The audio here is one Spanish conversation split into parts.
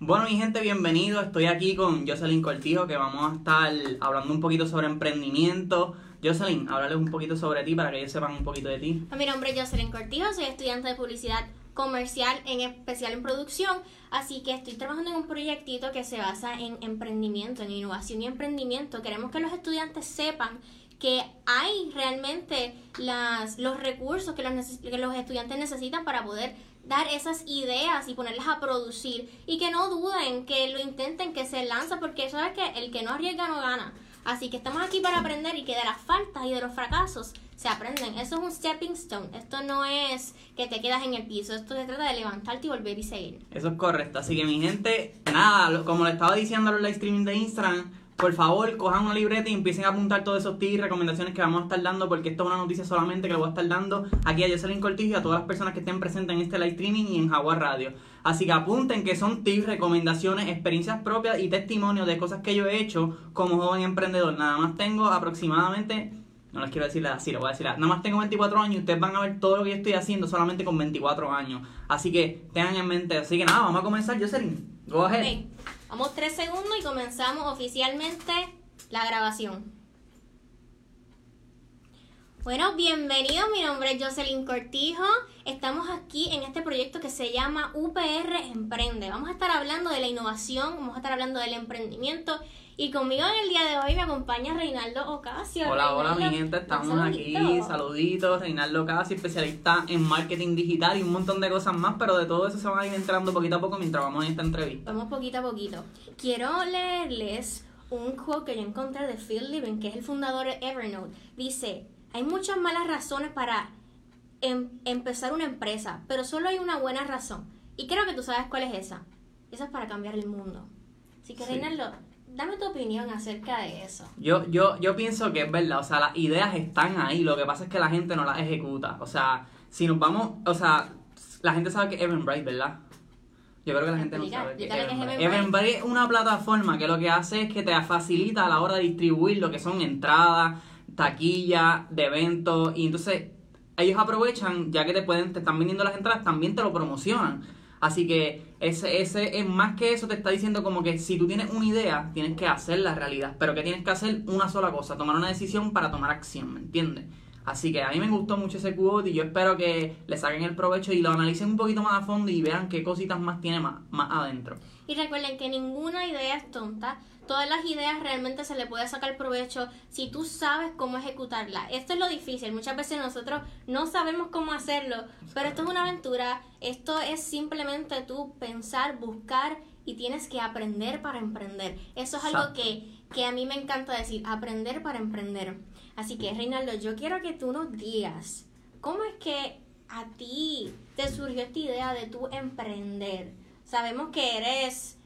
Bueno, mi gente, bienvenido. Estoy aquí con Jocelyn Cortijo, que vamos a estar hablando un poquito sobre emprendimiento. Jocelyn, háblales un poquito sobre ti para que ellos sepan un poquito de ti. Mi nombre es Jocelyn Cortijo, soy estudiante de publicidad comercial, en especial en producción, así que estoy trabajando en un proyectito que se basa en emprendimiento, en innovación y emprendimiento. Queremos que los estudiantes sepan que hay realmente las, los recursos que los, que los estudiantes necesitan para poder dar esas ideas y ponerlas a producir y que no duden, que lo intenten, que se lanza, porque sabes que el que no arriesga no gana. Así que estamos aquí para aprender y que de las faltas y de los fracasos se aprenden. Eso es un stepping stone. Esto no es que te quedas en el piso. Esto se trata de levantarte y volver y seguir. Eso es correcto. Así que mi gente, nada, como le estaba diciendo en los live streaming de Instagram, por favor, cojan una libreta y empiecen a apuntar todos esos tips y recomendaciones que vamos a estar dando, porque esto es una noticia solamente que le voy a estar dando aquí a Jocelyn Cortijo y a todas las personas que estén presentes en este live streaming y en Jaguar Radio. Así que apunten que son tips, recomendaciones, experiencias propias y testimonios de cosas que yo he hecho como joven emprendedor. Nada más tengo aproximadamente no les quiero decir así, lo voy a decir. Nada más tengo 24 años y ustedes van a ver todo lo que yo estoy haciendo solamente con 24 años. Así que tengan en mente. Así que nada, vamos a comenzar. Jocelyn, go ahead. Vamos tres segundos y comenzamos oficialmente la grabación. Bueno, bienvenidos, mi nombre es Jocelyn Cortijo. Estamos aquí en este proyecto que se llama UPR Emprende. Vamos a estar hablando de la innovación, vamos a estar hablando del emprendimiento y conmigo en el día de hoy me acompaña Reinaldo Ocasio. Hola, hola mi gente, estamos aquí, saluditos, Reinaldo Ocasio, especialista en marketing digital y un montón de cosas más, pero de todo eso se van a ir enterando poquito a poco mientras vamos en esta entrevista. Vamos poquito a poquito. Quiero leerles un quote que yo encontré de Phil Libin, que es el fundador de Evernote. Dice, hay muchas malas razones para em-, empezar una empresa, pero solo hay una buena razón. Y creo que tú sabes cuál es esa. Esa es para cambiar el mundo. Así que, Reinaldo, Dame tu opinión acerca de eso. Yo, yo, yo pienso que es verdad, o sea, las ideas están ahí, lo que pasa es que la gente no las ejecuta. O sea, si nos vamos, o sea, la gente sabe que es Eventbrite, ¿verdad? Yo creo que la gente no sabe que. Eventbrite es una plataforma que lo que hace es que te facilita a la hora de distribuir lo que son entradas, taquillas de eventos, y entonces ellos aprovechan, ya que te pueden, te están vendiendo las entradas, también te lo promocionan. Así que ese, ese es más que eso, te está diciendo como que si tú tienes una idea, tienes que hacerla realidad. Pero que tienes que hacer una sola cosa, tomar una decisión para tomar acción, ¿me entiendes? Así que a mí me gustó mucho ese quote y yo espero que le saquen el provecho y lo analicen un poquito más a fondo y vean qué cositas más tiene más, más adentro. Y recuerden que ninguna idea es tonta todas las ideas realmente se le puede sacar provecho si tú sabes cómo ejecutarla. Esto es lo difícil. Muchas veces nosotros no sabemos cómo hacerlo, pero esto es una aventura. Esto es simplemente tú pensar, buscar y tienes que aprender para emprender. Eso es algo que, que a mí me encanta decir, aprender para emprender. Así que, Reinaldo, yo quiero que tú nos digas cómo es que a ti te surgió esta idea de tú emprender. Sabemos que eres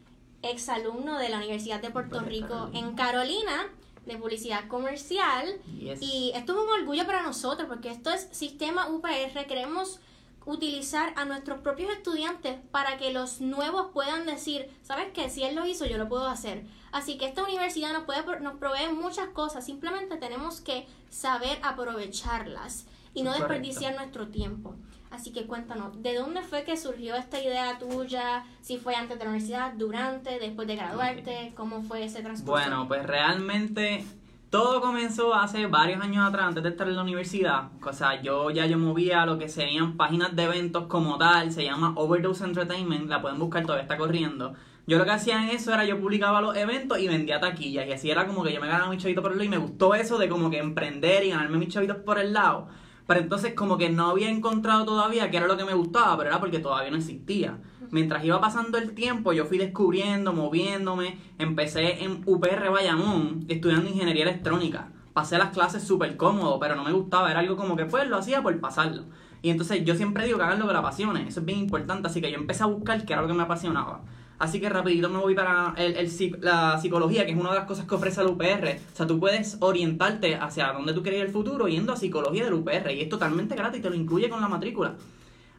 exalumno de la Universidad de Puerto Rico en Carolina de publicidad comercial y esto es un orgullo para nosotros porque esto es sistema UPR queremos utilizar a nuestros propios estudiantes para que los nuevos puedan decir, ¿sabes qué? Si él lo hizo, yo lo puedo hacer. Así que esta universidad nos, puede, nos provee muchas cosas, simplemente tenemos que saber aprovecharlas y no desperdiciar nuestro tiempo. Así que cuéntanos, ¿de dónde fue que surgió esta idea tuya? Si fue antes de la universidad, durante, después de graduarte, ¿cómo fue ese transcurso? Bueno, pues realmente todo comenzó hace varios años atrás, antes de estar en la universidad. O sea, yo ya yo movía lo que serían páginas de eventos como tal, se llama Overdose Entertainment, la pueden buscar, todavía está corriendo. Yo lo que hacía en eso era yo publicaba los eventos y vendía taquillas y así era como que yo me ganaba mi chavito por el lado y me gustó eso de como que emprender y ganarme mis chavitos por el lado. Pero entonces como que no había encontrado todavía qué era lo que me gustaba, pero era porque todavía no existía. Mientras iba pasando el tiempo, yo fui descubriendo, moviéndome. Empecé en UPR Bayamón, estudiando ingeniería electrónica. Pasé las clases súper cómodo, pero no me gustaba. Era algo como que pues lo hacía por pasarlo. Y entonces yo siempre digo que hagan lo que la apasione. Eso es bien importante. Así que yo empecé a buscar qué era lo que me apasionaba. Así que rapidito me voy para el, la psicología, que es una de las cosas que ofrece el UPR. O sea, tú puedes orientarte hacia dónde tú quieres ir el futuro yendo a psicología del UPR. Y es totalmente gratis, te lo incluye con la matrícula.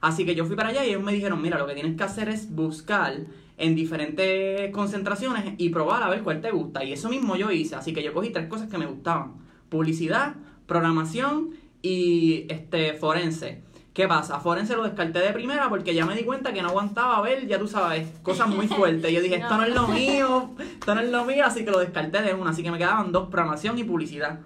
Así que yo fui para allá y ellos me dijeron, mira, lo que tienes que hacer es buscar en diferentes concentraciones y probar a ver cuál te gusta. Y eso mismo yo hice. Así que yo cogí tres cosas que me gustaban. Publicidad, programación y este forense. ¿Qué pasa? Forense lo descarté de primera porque ya me di cuenta que no aguantaba ver, ya tú sabes, cosas muy fuertes. Yo dije, esto no es lo mío, esto no es lo mío, así que lo descarté de una. Así que me quedaban dos, programación y publicidad.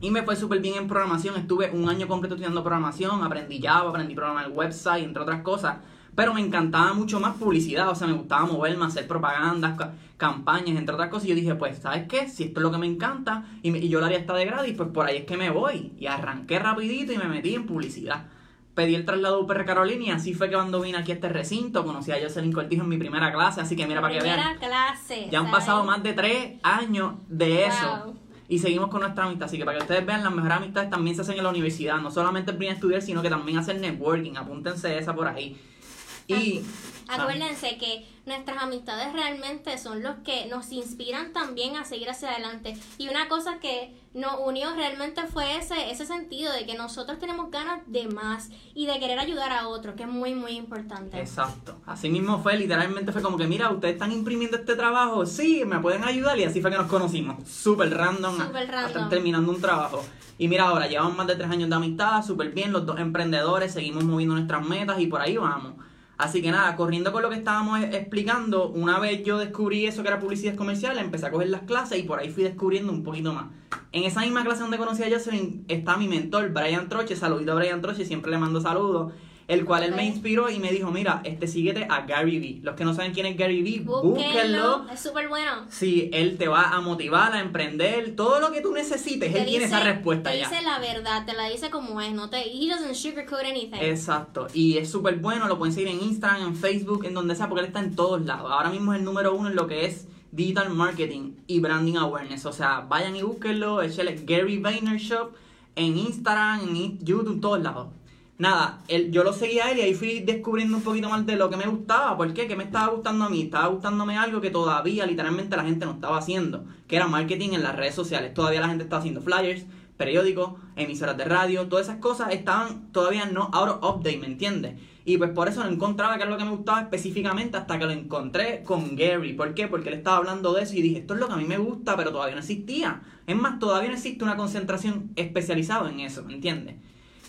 Y me fue súper bien en programación. Estuve un año completo estudiando programación, aprendí Java, aprendí programar el website, entre otras cosas. Pero me encantaba mucho más publicidad, o sea, me gustaba moverme, hacer propagandas, campañas, entre otras cosas. Y yo dije, pues, ¿sabes qué? Si esto es lo que me encanta y, yo lo haría hasta de gratis, pues por ahí es que me voy. Y arranqué rapidito y me metí en publicidad. Pedí el traslado UPR Carolina y así fue que cuando vine aquí a este recinto conocí a Jocelyn Cortijo en mi primera clase, así que mira para que vean. clase. Ya han pasado más de tres años de eso y seguimos con nuestra amistad. Así que para que ustedes vean, las mejores amistades también se hacen en la universidad. No solamente el primer estudiar, sino que también hacer networking. Apúntense esa por ahí. Y acuérdense que nuestras amistades realmente son los que nos inspiran también a seguir hacia adelante. Y una cosa que nos unió realmente fue ese, ese sentido de que nosotros tenemos ganas de más y de querer ayudar a otros, que es muy, muy importante. Exacto. Así mismo fue, literalmente fue como que, mira, ustedes están imprimiendo este trabajo, sí, me pueden ayudar. Y así fue que nos conocimos. Súper random. Súper random. terminando un trabajo. Y mira ahora, llevamos más de tres años de amistad, súper bien, los dos emprendedores, seguimos moviendo nuestras metas y por ahí vamos. Así que nada, corriendo con lo que estábamos e- explicando, una vez yo descubrí eso que era publicidad comercial, empecé a coger las clases y por ahí fui descubriendo un poquito más. En esa misma clase donde conocí a Jocelyn está mi mentor, Brian Troche, saludito a Brian Troche, siempre le mando saludos el cual él me inspiró y me dijo, mira, este síguete a Gary Vee. Los que no saben quién es Gary Vee, búsquenlo. Es súper bueno. Sí, él te va a motivar a emprender todo lo que tú necesites. él tiene esa respuesta te ya. Te dice la verdad, te la dice como es, no te he doesn't sugarcoat anything. Exacto, y es súper bueno, lo pueden seguir en Instagram, en Facebook, en donde sea, porque él está en todos lados. Ahora mismo es el número uno en lo que es digital marketing y branding awareness. O sea, vayan y búsquenlo, échale Gary Vaynershop en Instagram, en YouTube, en todos lados nada, él, yo lo seguía a él y ahí fui descubriendo un poquito más de lo que me gustaba. ¿Por qué? ¿Qué me estaba gustando a mí? Estaba gustándome algo que todavía literalmente la gente no estaba haciendo, que era marketing en las redes sociales. Todavía la gente estaba haciendo flyers, periódicos, emisoras de radio, todas esas cosas estaban todavía no out of update, ¿me entiendes? Y pues por eso no encontraba que era lo que me gustaba específicamente hasta que lo encontré con Gary. ¿Por qué? Porque él estaba hablando de eso y dije, esto es lo que a mí me gusta, pero todavía no existía. Es más, todavía no existe una concentración especializada en eso, ¿me entiendes?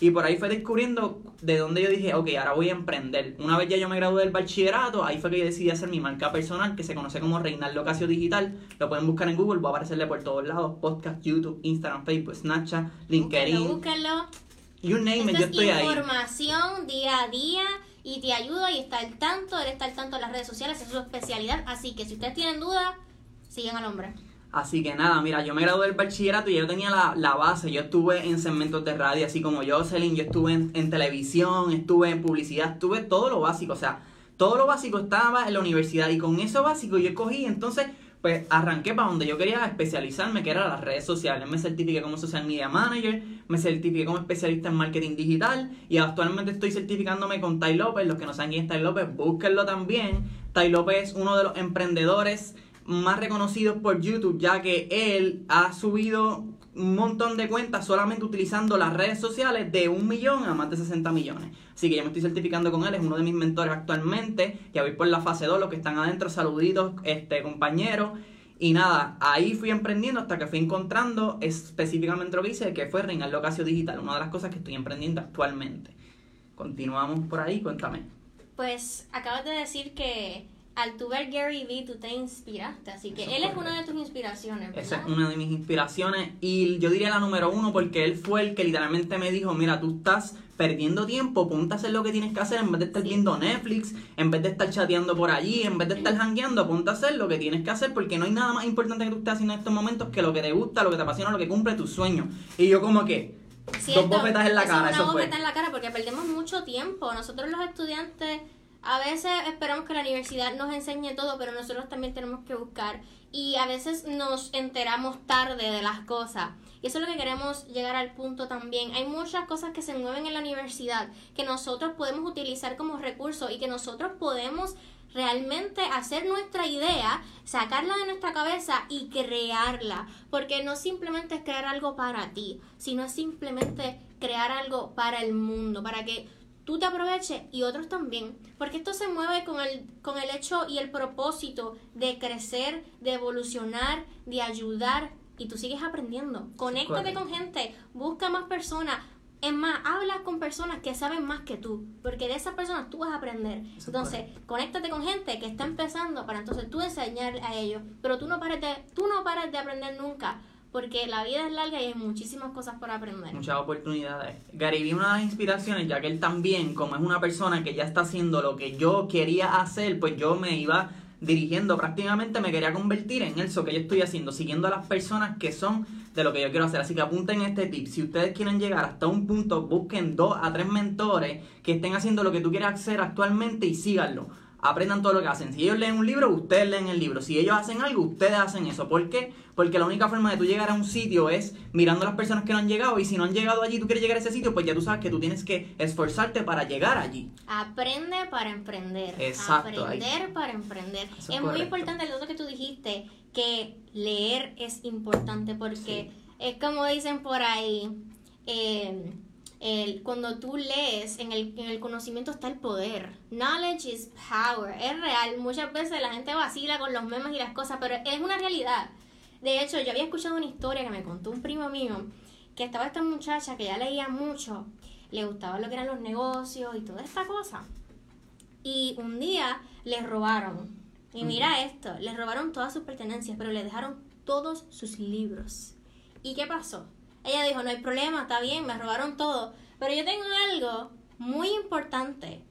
Y por ahí fue descubriendo de dónde yo dije, ok, ahora voy a emprender. Una vez ya yo me gradué del bachillerato, ahí fue que yo decidí hacer mi marca personal, que se conoce como Reinaldo Casio Digital. Lo pueden buscar en Google, va a aparecerle por todos lados: podcast, YouTube, Instagram, Facebook, Snapchat, LinkedIn. Búsquenlo, You name it, yo estoy ahí. información día a día y te ayuda y está al tanto, él está al tanto de las redes sociales, es su especialidad. Así que si ustedes tienen dudas, sigan al hombre. Así que nada, mira, yo me gradué del bachillerato y yo tenía la, base. Yo estuve en segmentos de radio, así como Jocelyn, yo estuve en, televisión, estuve en publicidad, estuve todo lo básico. O sea, todo lo básico estaba en la universidad y con eso básico yo cogí, entonces, pues arranqué para donde yo quería especializarme, que era las redes sociales. Me certifiqué como social media manager, me certifiqué como especialista en marketing digital y actualmente estoy certificándome con Tai López. Los que no saben quién es Tai López, búsquenlo también. Tai López es uno de los emprendedores más reconocidos por YouTube, ya que él ha subido un montón de cuentas solamente utilizando las redes sociales de un millón a más de 60 millones. Así que ya me estoy certificando con él, es uno de mis mentores actualmente. Ya voy por la fase 2, los que están adentro, saluditos, este compañero. Y nada, ahí fui emprendiendo hasta que fui encontrando específicamente lo que hice, que fue Reinaldo Casio Digital, una de las cosas que estoy emprendiendo actualmente. Continuamos por ahí, cuéntame. Pues acabas de decir que al tu ver Gary Vee, tú te inspiraste. Así que él es una de tus inspiraciones. ¿verdad? Esa es una de mis inspiraciones. Y yo diría la número uno porque él fue el que literalmente me dijo: Mira, tú estás perdiendo tiempo, ponte a hacer lo que tienes que hacer en vez de estar viendo Netflix, en vez de estar chateando por allí, en vez de estar hangueando, ponte a hacer lo que tienes que hacer porque no hay nada más importante que tú estés haciendo en estos momentos que lo que te gusta, lo que te apasiona, lo que cumple tus sueños. Y yo, como que. dos bofetas en la cara. Una bofeta en la cara porque perdemos mucho tiempo. Nosotros los estudiantes a veces esperamos que la universidad nos enseñe todo, pero nosotros también tenemos que buscar. Y a veces nos enteramos tarde de las cosas. Y eso es lo que queremos llegar al punto también. Hay muchas cosas que se mueven en la universidad que nosotros podemos utilizar como recurso y que nosotros podemos realmente hacer nuestra idea, sacarla de nuestra cabeza y crearla. Porque no simplemente es crear algo para ti, sino es simplemente crear algo para el mundo, para que tú te aproveches y otros también. Porque esto se mueve con el, con el hecho y el propósito de crecer, de evolucionar, de ayudar y tú sigues aprendiendo. Conéctate con gente, busca más personas, Es más, habla con personas que saben más que tú, porque de esas personas tú vas a aprender. Entonces, conéctate con gente que está empezando para entonces tú enseñar a ellos, pero tú no pares de, tú no pares de aprender nunca, porque la vida es larga y hay muchísimas cosas por aprender. muchas oportunidades. Gary una de las inspiraciones, ya que él también, como es una persona que ya está haciendo lo que yo quería hacer, pues yo me iba dirigiendo, prácticamente me quería convertir en eso que yo estoy haciendo, siguiendo a las personas que son de lo que yo quiero hacer. Así que apunten este tip. Si ustedes quieren llegar hasta un punto, busquen dos a tres mentores que estén haciendo lo que tú quieres hacer actualmente y síganlo. Aprendan todo lo que hacen. Si ellos leen un libro, ustedes leen el libro. Si ellos hacen algo, ustedes hacen eso. ¿Por qué? Porque la única forma de tú llegar a un sitio es mirando a las personas que no han llegado. Y si no han llegado allí, tú quieres llegar a ese sitio, pues ya tú sabes que tú tienes que esforzarte para llegar allí. Aprende para emprender. Exacto, ahí. Aprender para emprender. Eso es es muy importante lo otro que tú dijiste, que leer es importante porque es como dicen por ahí, eh, el, cuando tú lees, en el, en el conocimiento está el poder. Knowledge is power. Es real. Muchas veces la gente vacila con los memes y las cosas, pero es una realidad. De hecho, yo había escuchado una historia que me contó un primo mío, que estaba esta muchacha que ya leía mucho, le gustaba lo que eran los negocios y toda esta cosa. Y un día le robaron. Y mira esto, le robaron todas sus pertenencias, pero le dejaron todos sus libros. ¿Y qué pasó? Ella dijo, no hay problema, está bien, me robaron todo. Pero yo tengo algo muy importante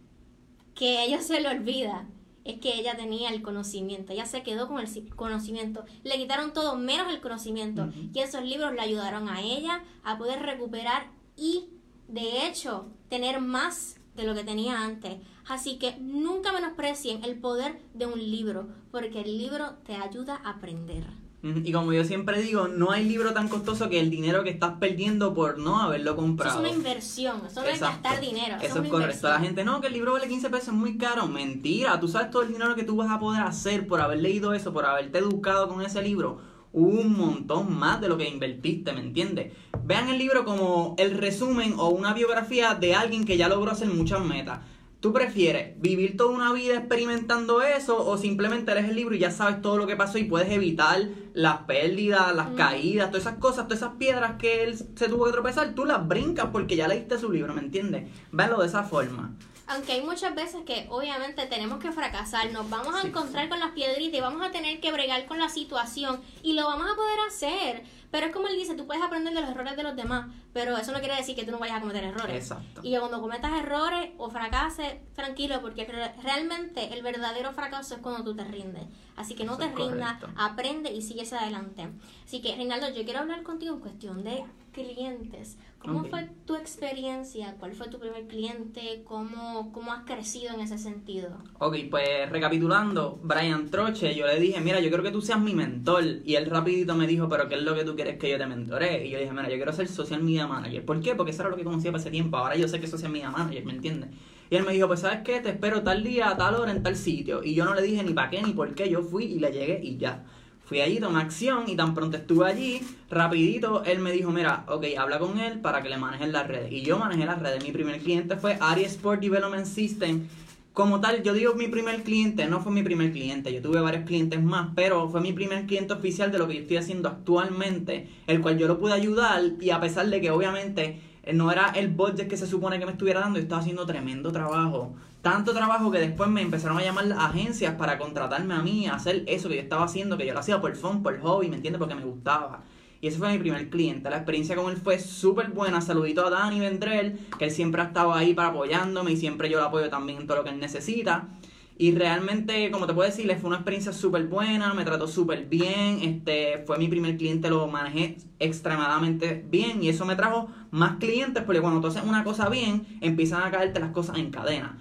que a ella se le olvida. Es que ella tenía el conocimiento, ella se quedó con el conocimiento. Le quitaron todo menos el conocimiento. Y esos libros le ayudaron a ella a poder recuperar y, de hecho, tener más de lo que tenía antes. Así que nunca menosprecien el poder de un libro, porque el libro te ayuda a aprender. Y como yo siempre digo, no hay libro tan costoso que el dinero que estás perdiendo por no haberlo Eso es comprado. una inversión, eso no es gastar dinero. Eso, Eso es es correcto. La gente, no, que el libro vale 15 pesos, es muy caro. Mentira, tú sabes todo el dinero que tú vas a poder hacer por haber leído eso, por haberte educado con ese libro. Un montón más de lo que invertiste, ¿me entiendes? Vean el libro como el resumen o una biografía de alguien que ya logró hacer muchas metas. ¿Tú prefieres vivir toda una vida experimentando eso o simplemente lees el libro y ya sabes todo lo que pasó y puedes evitar las pérdidas, las Mm. caídas, todas esas cosas, todas esas piedras que él se tuvo que tropezar, tú las brincas porque ya leíste su libro, ¿me entiendes? Véanlo de esa forma. Aunque hay muchas veces que obviamente tenemos que fracasar, nos vamos a Sí. encontrar con las piedritas y vamos a tener que bregar con la situación y lo vamos a poder hacer. Pero es como él dice, tú puedes aprender de los errores de los demás, pero eso no quiere decir que tú no vayas a cometer errores. Exacto. Y cuando cometas errores o fracases, tranquilo, porque re- realmente el verdadero fracaso es cuando tú te rindes. Así que no Eso te rindas, aprende y sigue hacia adelante. Así que, Reinaldo, yo quiero hablar contigo en cuestión de clientes. ¿Cómo fue tu experiencia? ¿Cuál fue tu primer cliente? ¿Cómo, ¿Cómo has crecido en ese sentido? Ok, pues recapitulando, Brian Troche, yo le dije, mira, yo quiero que tú seas mi mentor. Y él rapidito me dijo, pero ¿qué es lo que tú quieres que yo te mentore? Y yo dije, mira, yo quiero ser social media manager. ¿Por qué? Porque eso era lo que conocía para ese tiempo. Ahora yo sé que es social media manager, ¿me entiendes? Y él me dijo, pues ¿sabes qué? Te espero tal día, a tal hora, en tal sitio. Y yo no le dije ni para qué ni por qué, yo fui y le llegué y ya. Fui allí, tomé acción y tan pronto estuve allí, rapidito, él me dijo, mira, ok, habla con él para que le manejen las redes. Y yo manejé las redes. Mi primer cliente fue Ari Sport Development System. Como tal, yo digo mi primer cliente, no fue mi primer cliente, yo tuve varios clientes más, pero fue mi primer cliente oficial de lo que yo estoy haciendo actualmente, el cual yo lo pude ayudar y a pesar de que obviamente eh, no era el budget que se supone que me estuviera dando, estaba haciendo tremendo trabajo. Tanto trabajo que después me empezaron a llamar agencias para contratarme a mí a hacer eso que yo estaba haciendo, que yo lo hacía por fun, por hobby, ¿me entiendes? Porque me gustaba. Y ese fue mi primer cliente. La experiencia con él fue súper buena. Saludito a Dani Vendrell, que él siempre ha estado ahí para apoyándome y siempre yo lo apoyo también en todo lo que él necesita. Y realmente, como te puedo decir, fue una experiencia súper buena, me trató súper bien, este, fue mi primer cliente, lo manejé extremadamente bien y eso me trajo más clientes porque cuando tú haces una cosa bien, empiezan a caerte las cosas en cadena.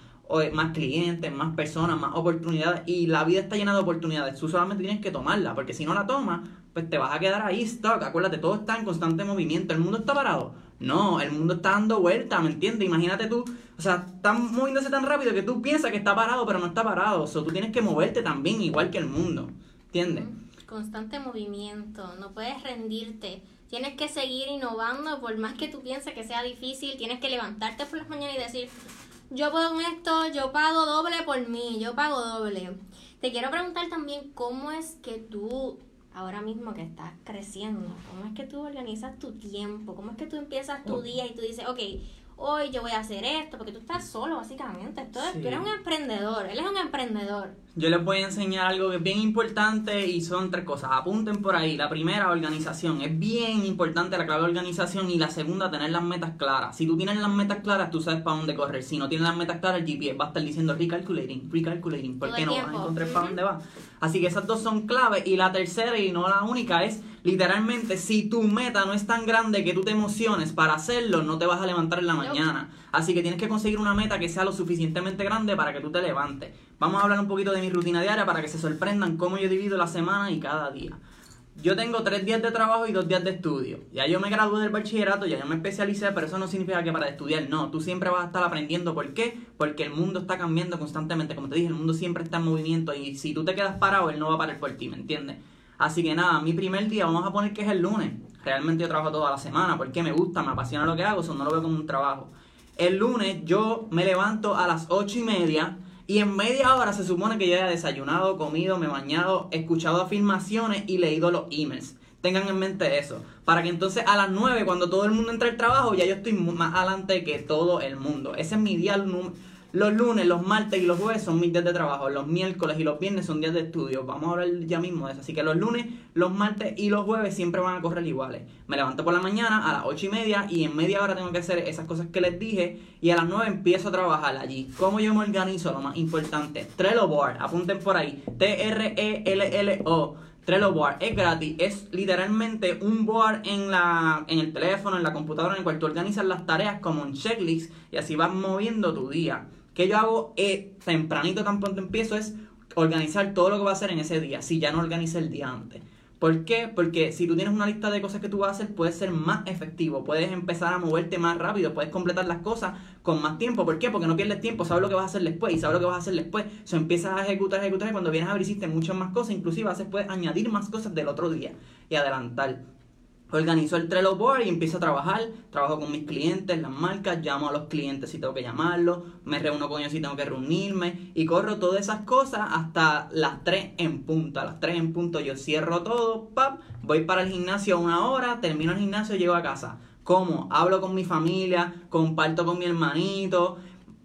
Más clientes, más personas, más oportunidades y la vida está llena de oportunidades. Tú solamente tienes que tomarla porque si no la tomas, pues te vas a quedar ahí stuck. Acuérdate, todo está en constante movimiento. ¿El mundo está parado? No, el mundo está dando vuelta, ¿me entiendes? Imagínate tú, o sea, está moviéndose tan rápido que tú piensas que está parado, pero no está parado. O sea, tú tienes que moverte también, igual que el mundo, ¿entiendes? Constante movimiento, no puedes rendirte. Tienes que seguir innovando, por más que tú pienses que sea difícil, tienes que levantarte por las mañanas y decir, yo puedo con esto, yo pago doble por mí, yo pago doble. Te quiero preguntar también cómo es que tú ahora mismo que estás creciendo, cómo es que tú organizas tu tiempo, cómo es que tú empiezas tu día y tú dices, ok, hoy yo voy a hacer esto, porque tú estás solo básicamente, es- Sí. tú eres un emprendedor, él es un emprendedor. Yo les voy a enseñar algo que es bien importante y son tres cosas. Apunten por ahí. La primera, organización. Es bien importante la clave de organización. Y la segunda, tener las metas claras. Si tú tienes las metas claras, tú sabes para dónde correr. Si no tienes las metas claras, el GPS va a estar diciendo recalculating, recalculating. Porque no vas a encontrar para dónde va. Así que esas dos son claves. Y la tercera, y no la única, es literalmente si tu meta no es tan grande que tú te emociones para hacerlo, no te vas a levantar en la mañana. Así que tienes que conseguir una meta que sea lo suficientemente grande para que tú te levantes. Vamos a hablar un poquito de mi rutina diaria para que se sorprendan cómo yo divido la semana y cada día. Yo tengo tres días de trabajo y dos días de estudio. Ya yo me gradué del bachillerato, ya yo me especialicé, pero eso no significa que para estudiar no. Tú siempre vas a estar aprendiendo. ¿Por qué? Porque el mundo está cambiando constantemente. Como te dije, el mundo siempre está en movimiento y si tú te quedas parado, él no va a parar por ti, ¿me entiendes? Así que nada, mi primer día, vamos a poner que es el lunes. Realmente yo trabajo toda la semana porque me gusta, me apasiona lo que hago, eso no lo veo como un trabajo. El lunes yo me levanto a las ocho y media y en media hora se supone que yo haya desayunado, comido, me bañado, escuchado afirmaciones y leído los emails. Tengan en mente eso. Para que entonces a las 9, cuando todo el mundo entre al trabajo, ya yo estoy más adelante que todo el mundo. Ese es mi día. Los lunes, los martes y los jueves son mis días de trabajo. Los miércoles y los viernes son días de estudio. Vamos a hablar ya mismo de eso. Así que los lunes, los martes y los jueves siempre van a correr iguales. Me levanto por la mañana a las 8 y media y en media hora tengo que hacer esas cosas que les dije. Y a las 9 empiezo a trabajar allí. ¿Cómo yo me organizo? Lo más importante. Trello Board. Apunten por ahí. T-R-E-L-L-O. Trello Board es gratis, es literalmente un board en la en el teléfono, en la computadora, en el cual tú organizas las tareas como un checklist y así vas moviendo tu día. Que yo hago eh, tempranito, tan pronto empiezo, es organizar todo lo que voy a hacer en ese día, si ya no organicé el día antes. ¿Por qué? Porque si tú tienes una lista de cosas que tú vas a hacer, puedes ser más efectivo, puedes empezar a moverte más rápido, puedes completar las cosas con más tiempo. ¿Por qué? Porque no pierdes tiempo, sabes lo que vas a hacer después y sabes lo que vas a hacer después. O sea, empiezas a ejecutar, ejecutar y cuando vienes a ver hiciste muchas más cosas, inclusive a veces puedes añadir más cosas del otro día y adelantar. Organizo el Trello Board y empiezo a trabajar. Trabajo con mis clientes, las marcas, llamo a los clientes si tengo que llamarlos, me reúno con ellos si tengo que reunirme y corro todas esas cosas hasta las 3 en punto. A las 3 en punto yo cierro todo, pap, voy para el gimnasio una hora, termino el gimnasio, llego a casa. ¿Cómo? Hablo con mi familia, comparto con mi hermanito,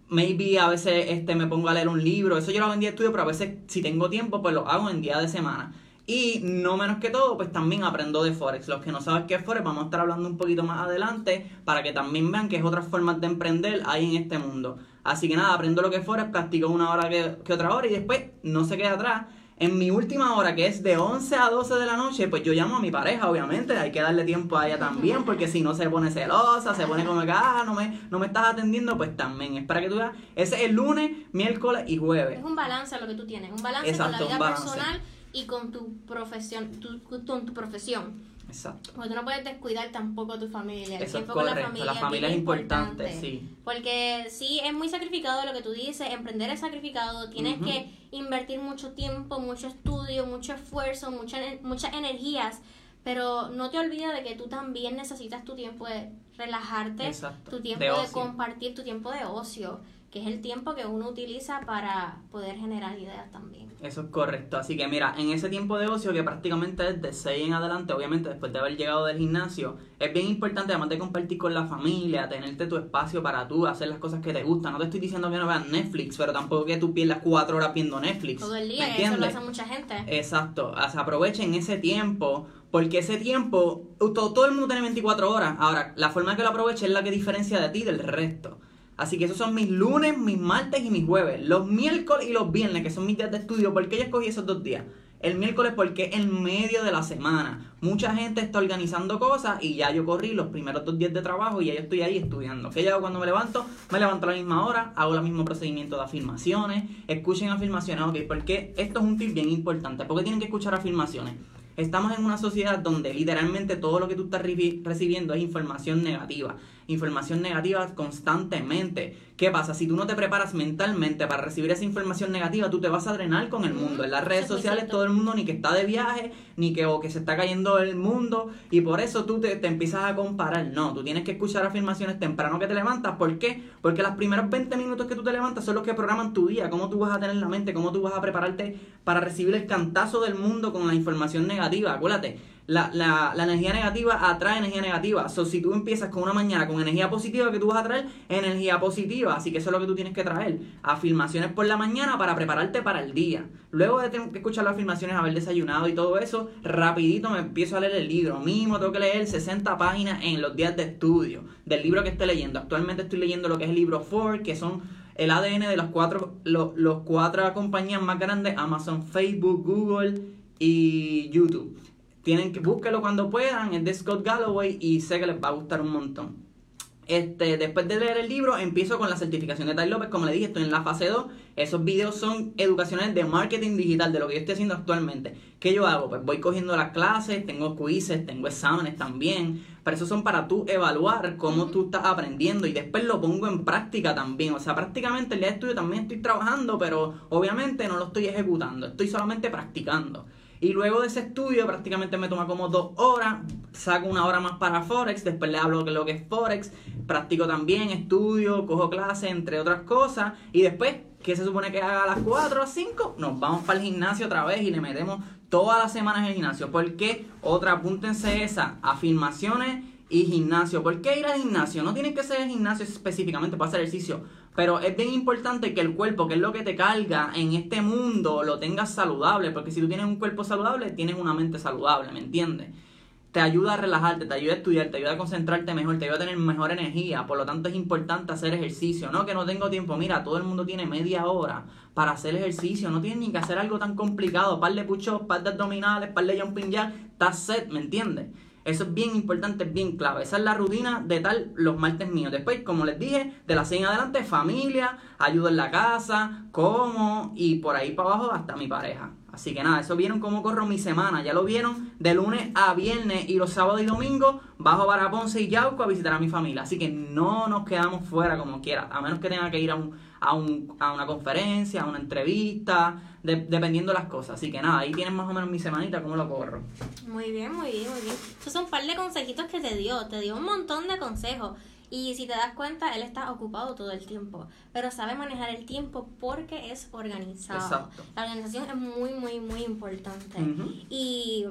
maybe a veces este, me pongo a leer un libro, eso yo lo hago en día de estudio, pero a veces si tengo tiempo pues lo hago en día de semana. Y no menos que todo, pues también aprendo de Forex. Los que no saben qué es Forex, vamos a estar hablando un poquito más adelante para que también vean que es otras formas de emprender hay en este mundo. Así que nada, aprendo lo que es Forex, practico una hora que, que otra hora y después no se queda atrás. En mi última hora, que es de 11 a 12 de la noche, pues yo llamo a mi pareja, obviamente. Hay que darle tiempo a ella también, porque si no se pone celosa, se pone como que, ah, no me, no me estás atendiendo, pues también. Es para que tú veas. Ese es el lunes, miércoles y jueves. Es un balance lo que tú tienes, un balance Exacto, con la vida personal y con tu profesión, tu, con tu profesión. Exacto. Porque tú no puedes descuidar tampoco a tu familia. El Eso es tiempo con la correcto. familia, La familia es importante, sí. Porque sí, es muy sacrificado lo que tú dices. Emprender es sacrificado. Tienes que invertir mucho tiempo, mucho estudio, mucho esfuerzo, mucha, muchas energías. Pero no te olvides de que tú también necesitas tu tiempo de relajarte, Exacto. tu tiempo De compartir, tu tiempo de ocio, que es el tiempo que uno utiliza para poder generar ideas también. Eso es correcto. Así que mira, en ese tiempo de ocio que prácticamente es de 6 en adelante, obviamente después de haber llegado del gimnasio, es bien importante además de compartir con la familia, tenerte tu espacio para tú hacer las cosas que te gustan. No te estoy diciendo que no veas Netflix, pero tampoco que tú pierdas 4 horas viendo Netflix. Todo el ¿Me día, eso lo hace mucha gente. Exacto, o sea, aprovechen ese tiempo, porque ese tiempo, todo, todo el mundo tiene 24 horas. Ahora, la forma que lo aproveche es la que diferencia de ti del resto. Así que esos son mis lunes, mis martes y mis jueves. Los miércoles y los viernes, que son mis días de estudio. ¿Por qué yo escogí esos dos días? El miércoles porque es el medio de la semana. Mucha gente está organizando cosas y ya yo corrí los primeros dos días de trabajo y ya yo estoy ahí estudiando. ¿Qué hago cuando me levanto? Me levanto a la misma hora, hago el mismo procedimiento de afirmaciones. Escuchen afirmaciones, ok, porque esto es un tip bien importante. ¿Por qué tienen que escuchar afirmaciones? Estamos en una sociedad donde literalmente todo lo que tú estás recibiendo es información negativa. Información negativa constantemente. ¿Qué pasa? Si tú no te preparas mentalmente para recibir esa información negativa, tú te vas a drenar con el mundo. En las redes sociales todo el mundo ni que está de viaje, ni que, o que se está cayendo el mundo, y por eso tú te, te empiezas a comparar. No, tú tienes que escuchar afirmaciones temprano que te levantas. ¿Por qué? Porque los primeros 20 minutos que tú te levantas son los que programan tu día, cómo tú vas a tener la mente, cómo tú vas a prepararte para recibir el cantazo del mundo con la información negativa. Acuérdate, la, la, la energía negativa atrae energía negativa. So, si tú empiezas con una mañana con energía positiva, que tú vas a traer energía positiva. Así que eso es lo que tú tienes que traer. Afirmaciones por la mañana para prepararte para el día. Luego de tener que escuchar las afirmaciones, haber desayunado y todo eso, rapidito me empiezo a leer el libro. Mínimo tengo que leer 60 páginas en los días de estudio del libro que esté leyendo. Actualmente estoy leyendo lo que es el libro 4, que son el ADN de las cuatro, lo- los cuatro compañías más grandes, Amazon, Facebook, Google y YouTube. Tienen que búsquelo cuando puedan, es de Scott Galloway y sé que les va a gustar un montón. Este, después de leer el libro, empiezo con la certificación de Tai López. Como le dije, estoy en la fase 2. Esos videos son educacionales de marketing digital, de lo que yo estoy haciendo actualmente. ¿Qué yo hago? Pues voy cogiendo las clases, tengo quizzes, tengo exámenes también. Pero esos son para tú evaluar cómo tú estás aprendiendo y después lo pongo en práctica también. O sea, prácticamente el día de estudio también estoy trabajando, pero obviamente no lo estoy ejecutando, estoy solamente practicando. Y luego de ese estudio prácticamente me toma como dos horas, saco una hora más para Forex, después le hablo de lo que es Forex, practico también, estudio, cojo clases, entre otras cosas, y después, ¿qué se supone que haga a las 4 o 5? Nos vamos para el gimnasio otra vez y le metemos todas las semanas en el gimnasio. ¿Por qué? Otra, apúntense esa, afirmaciones y gimnasio. ¿Por qué ir al gimnasio? No tiene que ser el gimnasio específicamente para hacer ejercicio, pero es bien importante que el cuerpo, que es lo que te carga en este mundo, lo tengas saludable, porque si tú tienes un cuerpo saludable, tienes una mente saludable, ¿me entiendes? Te ayuda a relajarte, te ayuda a estudiar, te ayuda a concentrarte mejor, te ayuda a tener mejor energía, por lo tanto es importante hacer ejercicio, no que no tengo tiempo, mira, todo el mundo tiene media hora para hacer ejercicio, no tienes ni que hacer algo tan complicado, par de push-ups, par de abdominales, par de jumping jack, estás set, ¿me entiendes? Eso es bien importante, es bien clave. Esa es la rutina de tal los martes míos. Después, como les dije, de las 6 en adelante, familia, ayudo en la casa, como y por ahí para abajo hasta mi pareja. Así que nada, eso vieron cómo corro mi semana. Ya lo vieron de lunes a viernes y los sábados y domingos bajo para Ponce y Yauco a visitar a mi familia. Así que no nos quedamos fuera como quiera, a menos que tenga que ir a, un, a, un, a una conferencia, a una entrevista, de- dependiendo de las cosas. Así que nada, ahí tienen más o menos mi semanita, cómo lo corro. Muy bien, muy bien, muy bien. Esos son un par de consejitos que te dio. Te dio un montón de consejos. Y si te das cuenta, él está ocupado todo el tiempo. Pero sabe manejar el tiempo porque es organizado. Exacto. La organización es muy, muy, muy importante. Y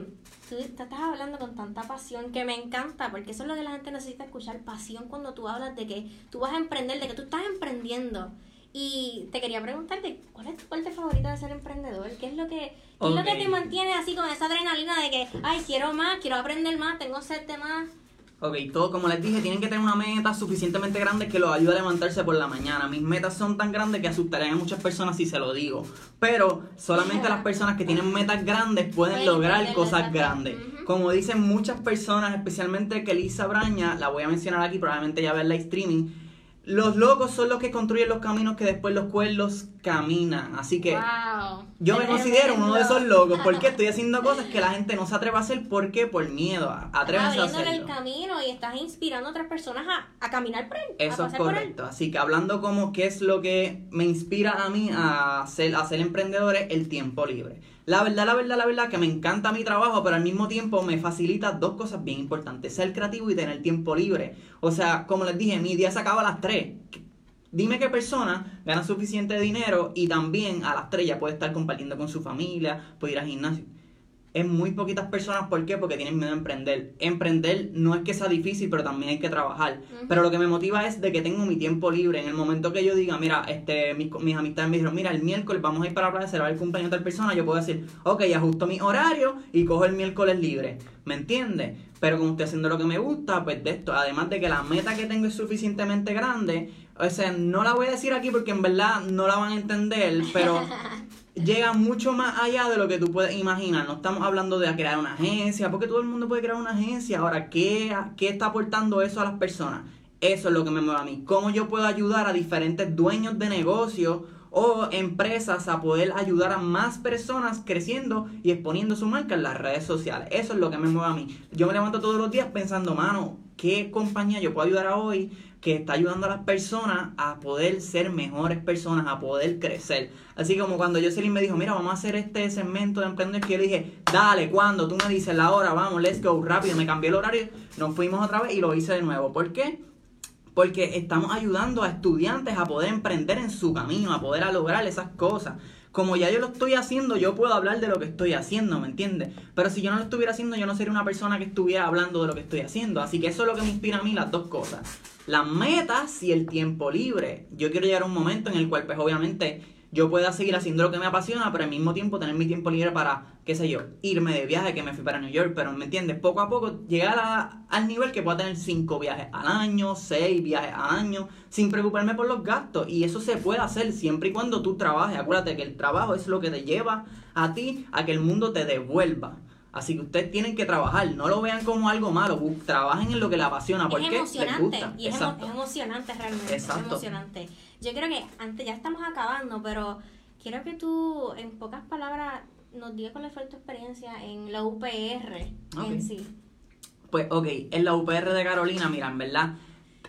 tú te estás hablando con tanta pasión que me encanta, porque eso es lo que la gente necesita escuchar, pasión cuando tú hablas de que tú vas a emprender, de que tú estás emprendiendo. Y te quería preguntarte, ¿cuál es tu parte favorita de ser emprendedor? ¿Qué es lo que, qué es lo que te mantiene así con esa adrenalina de que, ay, quiero más, quiero aprender más, tengo sed de más? Ok, todo como les dije, tienen que tener una meta suficientemente grande que los ayude a levantarse por la mañana. Mis metas son tan grandes que asustarían a muchas personas si se lo digo. Pero solamente las personas que tienen metas grandes pueden lograr cosas grandes. Como dicen muchas personas, especialmente que Elisa Braña, la voy a mencionar aquí, probablemente ya ve el live streaming. Los locos son los que construyen los caminos que después los cuerdos caminan. Así que wow. yo me considero uno de esos locos porque estoy haciendo cosas que la gente no se atreve a hacer. ¿Por qué? Por miedo. Atrévanse a abriéndole el hacerlo. camino y estás inspirando a otras personas a, a caminar por él. a Eso es pasar por él. correcto. Así que hablando como qué es lo que me inspira a mí a ser, a ser emprendedor es el tiempo libre. La verdad, la verdad, la verdad que me encanta mi trabajo, pero al mismo tiempo me facilita dos cosas bien importantes. Ser creativo y tener tiempo libre. O sea, como les dije, mi día se acaba a las 3. Dime qué persona gana suficiente dinero y también a las 3 ya puede estar compartiendo con su familia, puede ir al gimnasio. Es muy poquitas personas, ¿por qué? Porque tienen miedo a emprender. Emprender no es que sea difícil, pero también hay que trabajar. Pero lo que me motiva es de que tengo mi tiempo libre. En el momento que yo diga, mira, este, mis, mis amistades me dijeron, mira, el miércoles vamos a ir para la playa, será el cumpleaños de tal persona, yo puedo decir, ok, ajusto mi horario y cojo el miércoles libre. ¿Me entiendes? Pero como estoy haciendo lo que me gusta, pues de esto, además de que la meta que tengo es suficientemente grande, o sea, no la voy a decir aquí porque en verdad no la van a entender, pero llega mucho más allá de lo que tú puedes imaginar. No estamos hablando de crear una agencia, porque todo el mundo puede crear una agencia. Ahora, ¿qué, qué está aportando eso a las personas? Eso es lo que me mueve a mí. ¿Cómo yo puedo ayudar a diferentes dueños de negocios o empresas a poder ayudar a más personas creciendo y exponiendo su marca en las redes sociales? Eso es lo que me mueve a mí. Yo me levanto todos los días pensando, mano, qué compañía yo puedo ayudar a hoy que está ayudando a las personas a poder ser mejores personas, a poder crecer. Así como cuando Jocelyn me dijo, mira, vamos a hacer este segmento de emprendedores, que yo le dije, dale, cuando tú me dices la hora, vamos, let's go, rápido, me cambié el horario, nos fuimos otra vez y lo hice de nuevo. ¿Por qué? Porque estamos ayudando a estudiantes a poder emprender en su camino, a poder lograr esas cosas. Como ya yo lo estoy haciendo, yo puedo hablar de lo que estoy haciendo, ¿me entiendes? Pero si yo no lo estuviera haciendo, yo no sería una persona que estuviera hablando de lo que estoy haciendo. Así que eso es lo que me inspira a mí, las dos cosas. Las metas y el tiempo libre. Yo quiero llegar a un momento en el cual, pues obviamente, yo pueda seguir haciendo lo que me apasiona, pero al mismo tiempo tener mi tiempo libre para, qué sé yo, irme de viaje, que me fui para New York, pero ¿me entiendes? Poco a poco llegar a, al nivel que pueda tener cinco viajes al año, seis viajes al año, sin preocuparme por los gastos. Y eso se puede hacer siempre y cuando tú trabajes. Acuérdate que el trabajo es lo que te lleva a ti a que el mundo te devuelva. Así que ustedes tienen que trabajar, no lo vean como algo malo, trabajen en lo que les apasiona, porque es emocionante, les gusta. Y es, emocionante realmente, Exacto. es emocionante. Yo creo que antes ya estamos acabando, pero quiero que tú, en pocas palabras, nos digas cuál fue tu experiencia en la UPR en sí. Pues, ok, en la UPR de Carolina, mira, en verdad,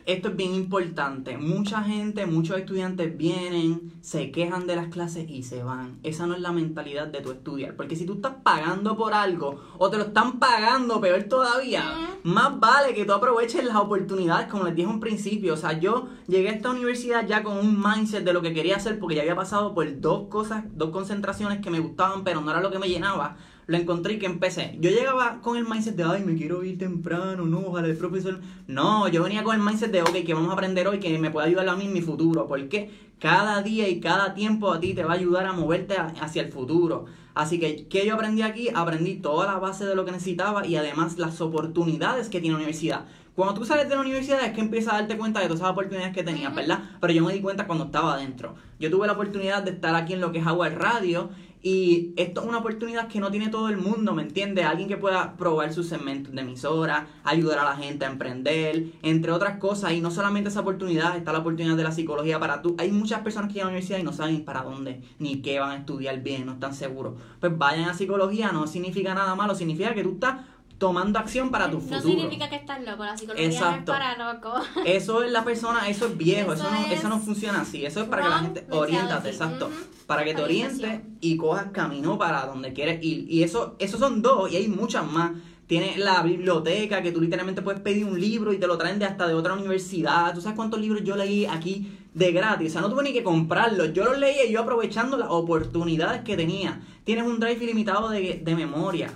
esto es bien importante. Mucha gente, muchos estudiantes vienen, se quejan de las clases y se van. Esa no es la mentalidad de tu estudiar. Porque si tú estás pagando por algo o te lo están pagando, peor todavía, más vale que tú aproveches las oportunidades, como les dije en principio. O sea, yo llegué a esta universidad ya con un mindset de lo que quería hacer porque ya había pasado por dos cosas, dos concentraciones que me gustaban, pero no era lo que me llenaba lo encontré y que empecé. Yo llegaba con el mindset de, ay, me quiero ir temprano, no, ojalá el profesor. No, yo venía con el mindset de, ok, que vamos a aprender hoy, que me puede ayudar a mí en mi futuro. Porque cada día y cada tiempo a ti te va a ayudar a moverte hacia el futuro. Así que, ¿qué yo aprendí aquí? Aprendí toda la base de lo que necesitaba y además las oportunidades que tiene la universidad. Cuando tú sales de la universidad es que empiezas a darte cuenta de todas esas oportunidades que tenías, ¿verdad? Pero yo me di cuenta cuando estaba adentro. Yo tuve la oportunidad de estar aquí en lo que es Agua Radio y esto es una oportunidad que no tiene todo el mundo, ¿me entiendes? Alguien que pueda probar sus segmentos de emisora, ayudar a la gente a emprender, entre otras cosas. Y no solamente esa oportunidad, está la oportunidad de la psicología para tú. Hay muchas personas que llegan a la universidad y no saben para dónde, ni qué van a estudiar bien, no están seguros. Pues vayan a psicología, no significa nada malo, significa que tú estás tomando acción para tu futuro. No significa que estás loco, la psicología Exacto. no es para loco. Eso es la persona, eso es viejo, eso, no, eso no funciona así, eso es para que la gente orientate, exacto, para que te orientes y cojas camino para donde quieres ir. Y eso, esos son dos y hay muchas más. Tienes la biblioteca que tú literalmente puedes pedir un libro y te lo traen de hasta de otra universidad. ¿Tú sabes cuántos libros yo leí aquí de gratis? O sea, no tuve ni que comprarlos. Yo los leía y yo aprovechando las oportunidades que tenía. Tienes un drive ilimitado de, de memoria.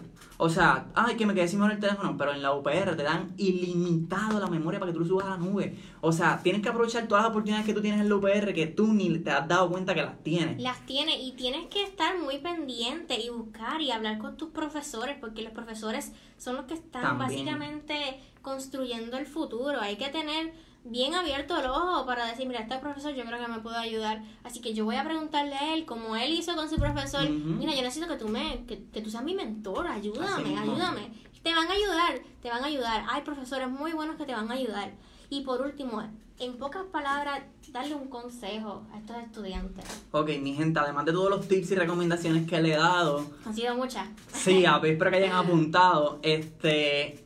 O sea, ay, que me quedé sin en el teléfono, pero en la UPR te dan ilimitado la memoria para que tú lo subas a la nube. O sea, tienes que aprovechar todas las oportunidades que tú tienes en la UPR que tú ni te has dado cuenta que las tienes. Las tienes y tienes que estar muy pendiente y buscar y hablar con tus profesores, porque los profesores son los que están básicamente construyendo el futuro. Hay que tener bien abierto el ojo para decir, mira, este profesor yo creo que me puede ayudar. Así que yo voy a preguntarle a él, como él hizo con su profesor, mira, yo necesito que tú me, que, tú seas mi mentor, ayúdame, ayúdame. Te van a ayudar, te van a ayudar. Hay profesores muy buenos que te van a ayudar. Y por último, en pocas palabras, darle un consejo a estos estudiantes. Ok, mi gente, además de todos los tips y recomendaciones que le he dado. Han sido muchas. Sí, espero que hayan apuntado. Este,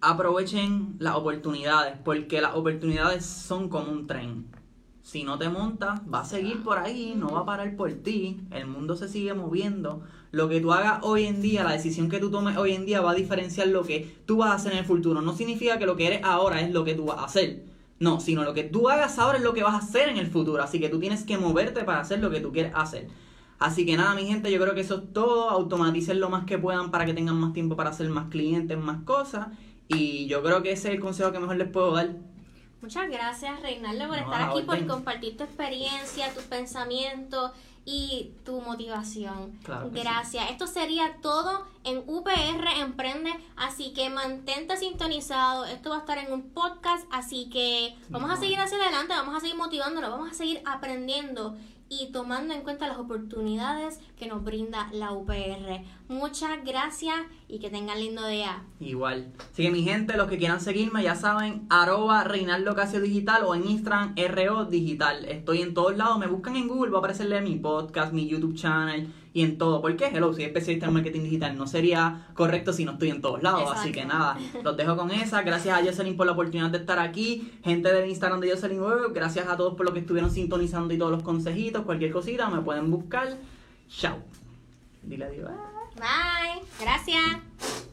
aprovechen las oportunidades, porque las oportunidades son como un tren. Si no te montas, va a seguir por ahí, no va a parar por ti, el mundo se sigue moviendo. Lo que tú hagas hoy en día, la decisión que tú tomes hoy en día va a diferenciar lo que tú vas a hacer en el futuro. No significa que lo que eres ahora es lo que tú vas a hacer. No, sino lo que tú hagas ahora es lo que vas a hacer en el futuro. Así que tú tienes que moverte para hacer lo que tú quieres hacer. Así que nada, mi gente, yo creo que eso es todo. Automaticen lo más que puedan para que tengan más tiempo para hacer más clientes, más cosas. Y yo creo que ese es el consejo que mejor les puedo dar. Muchas gracias, Reinaldo, por estar aquí, por compartir tu experiencia, tus pensamientos y tu motivación. gracias. Esto sería todo en UPR Emprende, así que mantente sintonizado. Esto va a estar en un podcast, así que vamos a seguir hacia adelante, vamos a seguir motivándolo, vamos a seguir aprendiendo y tomando en cuenta las oportunidades que nos brinda la UPR. Muchas gracias y que tengan lindo día. Igual. Así que mi gente, los que quieran seguirme ya saben, arroba Reinaldo Casio Digital o en Instagram RO Digital. Estoy en todos lados, me buscan en Google, va a aparecerle mi podcast, mi YouTube channel y en todo. ¿Por qué? Hello, soy especialista en marketing digital. No sería correcto si no estoy en todos lados. Así que nada, los dejo con esa. Gracias a Jocelyn por la oportunidad de estar aquí. Gente del Instagram de Jocelyn Web, gracias a todos por lo que estuvieron sintonizando y todos los consejitos. Cualquier cosita me pueden buscar. Chao. Dile adiós. Bye. Gracias.